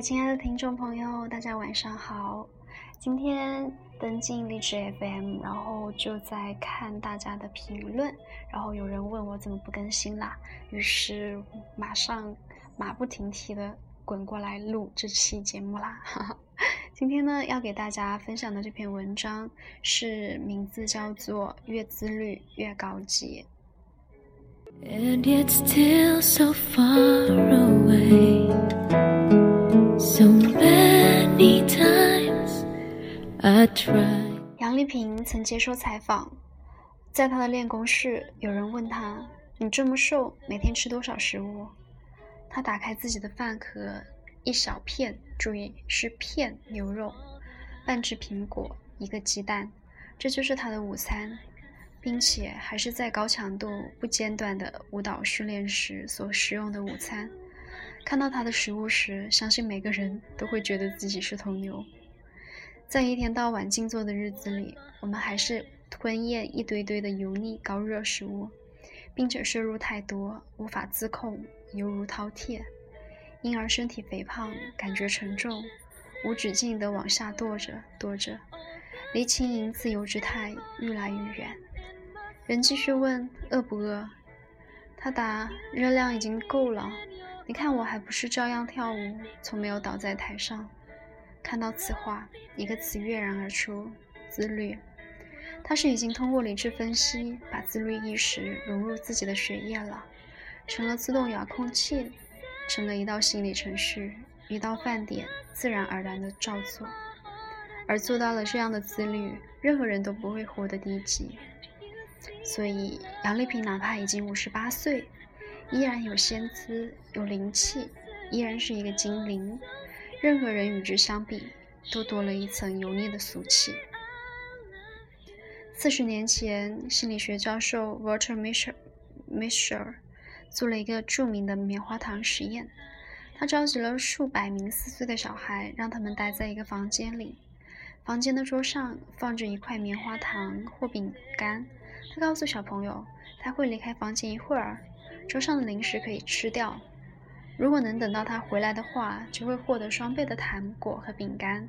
亲爱的听众朋友，大家晚上好。今天登进荔枝 FM，然后就在看大家的评论，然后有人问我怎么不更新啦，于是马上马不停蹄的滚过来录这期节目啦。今天呢，要给大家分享的这篇文章是名字叫做《越自律越高级》。And yet still so far away. So many times I tried. 杨丽萍曾接受采访，在她的练功室，有人问她：“你这么瘦，每天吃多少食物？”她打开自己的饭盒。一小片，注意是片牛肉，半只苹果，一个鸡蛋，这就是她的午餐，并且还是在高强度、不间断的舞蹈训练时所食用的午餐。看到他的食物时，相信每个人都会觉得自己是头牛。在一天到晚静坐的日子里，我们还是吞咽一堆堆的油腻高热食物，并且摄入太多，无法自控，犹如饕餮。因而身体肥胖，感觉沉重，无止境地往下堕着堕着，离轻盈自由之态愈来愈远。人继续问饿不饿，他答热量已经够了。你看我还不是照样跳舞，从没有倒在台上。看到此话，一个词跃然而出：自律。他是已经通过理智分析，把自律意识融入自己的血液了，成了自动遥控器。成了一道心理程序，一到饭点，自然而然的照做。而做到了这样的自律，任何人都不会活得低级。所以，杨丽萍哪怕已经五十八岁，依然有仙姿，有灵气，依然是一个精灵。任何人与之相比，都多了一层油腻的俗气。四十年前，心理学教授 Walter Mischel。做了一个著名的棉花糖实验，他召集了数百名四岁的小孩，让他们待在一个房间里。房间的桌上放着一块棉花糖或饼干。他告诉小朋友，他会离开房间一会儿，桌上的零食可以吃掉。如果能等到他回来的话，就会获得双倍的糖果和饼干。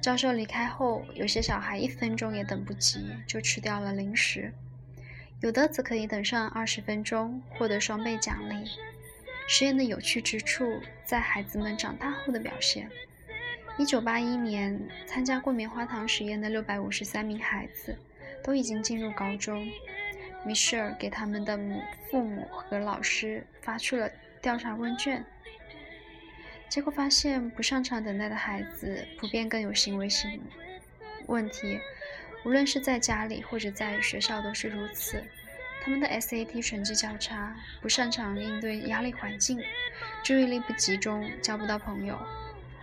教授离开后，有些小孩一分钟也等不及，就吃掉了零食。有的则可以等上二十分钟，获得双倍奖励。实验的有趣之处在孩子们长大后的表现。一九八一年，参加过棉花糖实验的六百五十三名孩子都已经进入高中。米歇尔给他们的母父母和老师发出了调查问卷，结果发现，不擅长等待的孩子普遍更有行为性问题。无论是在家里或者在学校都是如此。他们的 SAT 成绩较差，不擅长应对压力环境，注意力不集中，交不到朋友。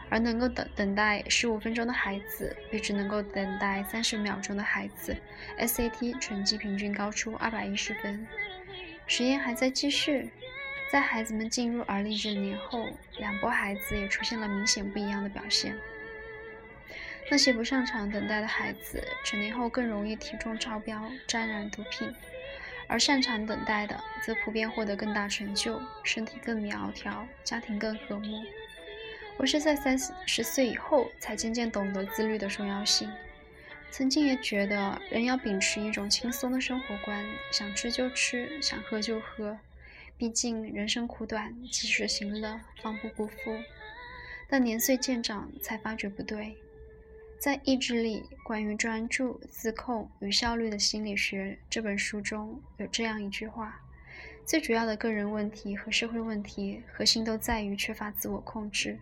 而能够等等待十五分钟的孩子，比只能够等待三十秒钟的孩子，SAT 成绩平均高出二百一十分。实验还在继续，在孩子们进入而立之年后，两波孩子也出现了明显不一样的表现。那些不擅长等待的孩子，成年后更容易体重超标、沾染毒品；而擅长等待的，则普遍获得更大成就，身体更苗条，家庭更和睦。我是在三十岁以后才渐渐懂得自律的重要性。曾经也觉得人要秉持一种轻松的生活观，想吃就吃，想喝就喝。毕竟人生苦短，及时行乐，方不辜负。但年岁渐长，才发觉不对。在《意志力：关于专注、自控与效率的心理学》这本书中有这样一句话：最主要的个人问题和社会问题，核心都在于缺乏自我控制，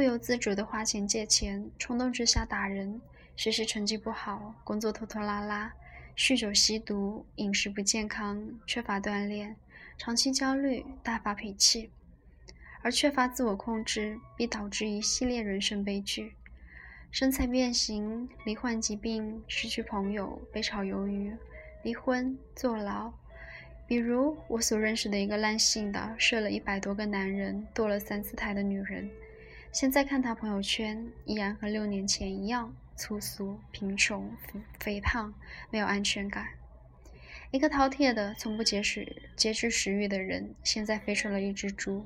不由自主的花钱借钱，冲动之下打人，学习成绩不好，工作拖拖拉拉，酗酒吸毒，饮食不健康，缺乏锻炼，长期焦虑，大发脾气，而缺乏自我控制，必导致一系列人生悲剧。身材变形、罹患疾病、失去朋友、被炒鱿鱼、离婚、坐牢。比如我所认识的一个烂性的睡了一百多个男人、堕了三次胎的女人，现在看他朋友圈，依然和六年前一样粗俗、贫穷、肥胖，没有安全感。一个饕餮的、从不节食、节制食欲的人，现在肥成了一只猪。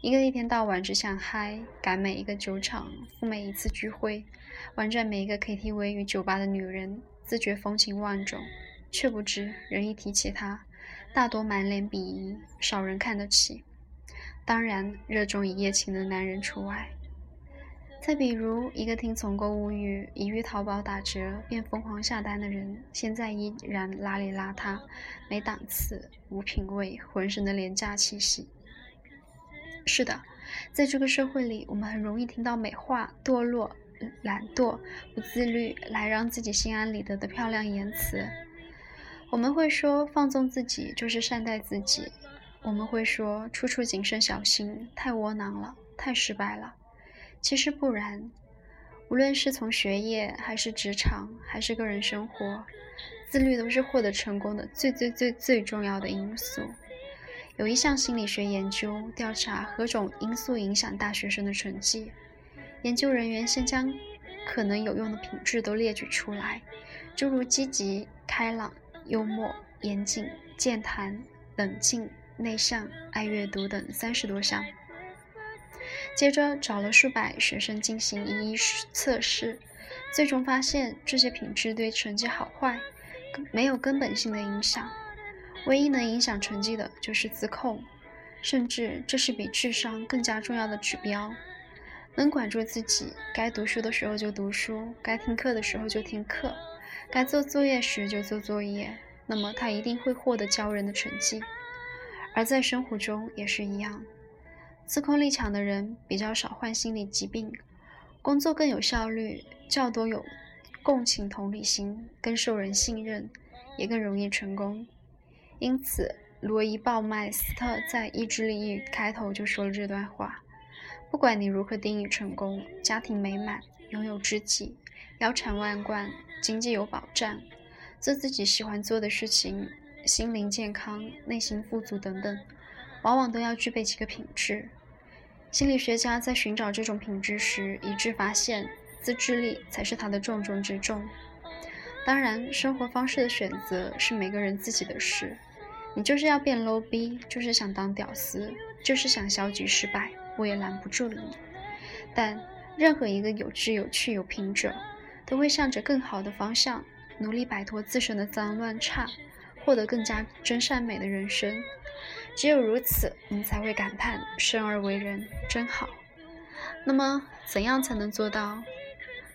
一个一天到晚只想嗨，赶每一个酒场，赴每一次聚会，玩转每一个 KTV 与酒吧的女人，自觉风情万种，却不知人一提起她，大多满脸鄙夷，少人看得起。当然，热衷一夜情的男人除外。再比如，一个听从购物欲，一遇淘宝打折便疯狂下单的人，现在依然邋里邋遢、没档次、无品位、浑身的廉价气息。是的，在这个社会里，我们很容易听到美化、堕落、懒惰、不自律来让自己心安理得的漂亮言辞。我们会说，放纵自己就是善待自己。我们会说，处处谨慎小心，太窝囊了，太失败了。其实不然，无论是从学业，还是职场，还是个人生活，自律都是获得成功的最最最最重要的因素。有一项心理学研究调查何种因素影响大学生的成绩，研究人员先将可能有用的品质都列举出来，诸如积极、开朗、幽默、严谨、健谈、冷静。内向、爱阅读等三十多项。接着找了数百学生进行一一测试，最终发现这些品质对成绩好坏没有根本性的影响，唯一能影响成绩的就是自控，甚至这是比智商更加重要的指标。能管住自己，该读书的时候就读书，该听课的时候就听课，该做作业时就做作业，那么他一定会获得骄人的成绩。而在生活中也是一样，自控力强的人比较少患心理疾病，工作更有效率，较多有共情同理心，更受人信任，也更容易成功。因此，罗伊·鲍麦斯特在《意志力》一开头就说了这段话：不管你如何定义成功，家庭美满，拥有知己，腰缠万贯，经济有保障，做自己喜欢做的事情。心灵健康、内心富足等等，往往都要具备几个品质。心理学家在寻找这种品质时，一致发现自制力才是它的重中之重。当然，生活方式的选择是每个人自己的事。你就是要变 low 逼，就是想当屌丝，就是想消极失败，我也拦不住你。但任何一个有志、有趣、有品者，都会向着更好的方向努力，摆脱自身的脏乱差。获得更加真善美的人生，只有如此，我们才会感叹生而为人真好。那么，怎样才能做到？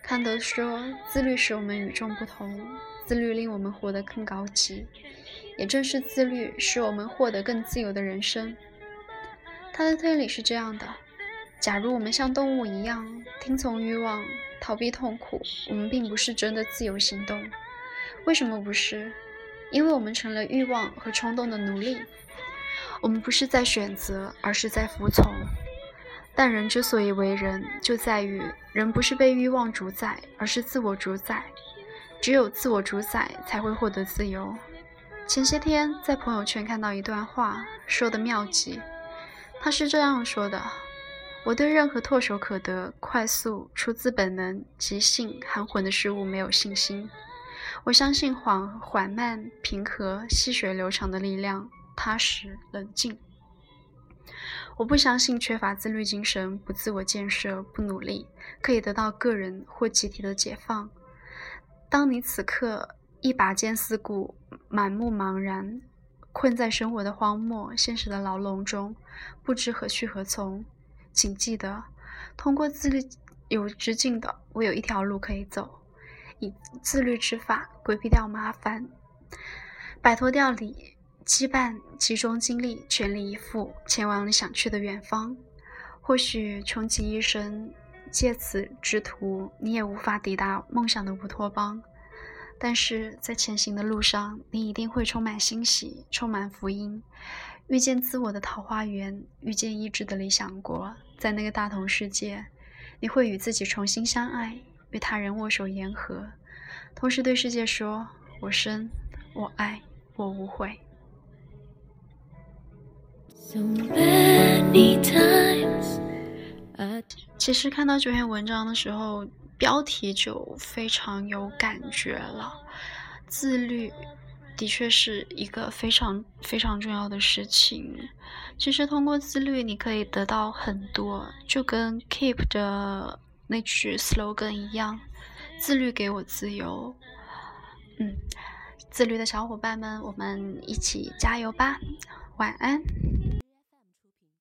康德说，自律使我们与众不同，自律令我们活得更高级。也正是自律，使我们获得更自由的人生。他的推理是这样的：假如我们像动物一样听从欲望、逃避痛苦，我们并不是真的自由行动。为什么不是？因为我们成了欲望和冲动的奴隶，我们不是在选择，而是在服从。但人之所以为人，就在于人不是被欲望主宰，而是自我主宰。只有自我主宰，才会获得自由。前些天在朋友圈看到一段话，说的妙极。他是这样说的：“我对任何唾手可得、快速、出自本能、即兴、含混的事物没有信心。”我相信缓缓慢、平和、细水流长的力量，踏实冷静。我不相信缺乏自律精神、不自我建设、不努力，可以得到个人或集体的解放。当你此刻一把剑四顾，满目茫然，困在生活的荒漠、现实的牢笼中，不知何去何从，请记得，通过自律有之境的，我有一条路可以走。以自律之法规避掉麻烦，摆脱掉你羁绊，集中精力，全力以赴前往你想去的远方。或许穷极一生，借此之途，你也无法抵达梦想的乌托邦。但是在前行的路上，你一定会充满欣喜，充满福音，遇见自我的桃花源，遇见意志的理想国。在那个大同世界，你会与自己重新相爱。与他人握手言和，同时对世界说：“我生，我爱，我无悔。”其实看到这篇文章的时候，标题就非常有感觉了。自律的确是一个非常非常重要的事情。其实通过自律，你可以得到很多，就跟 Keep 的那曲 slogan 一样：“自律给我自由。”嗯，自律的小伙伴们，我们一起加油吧！晚安。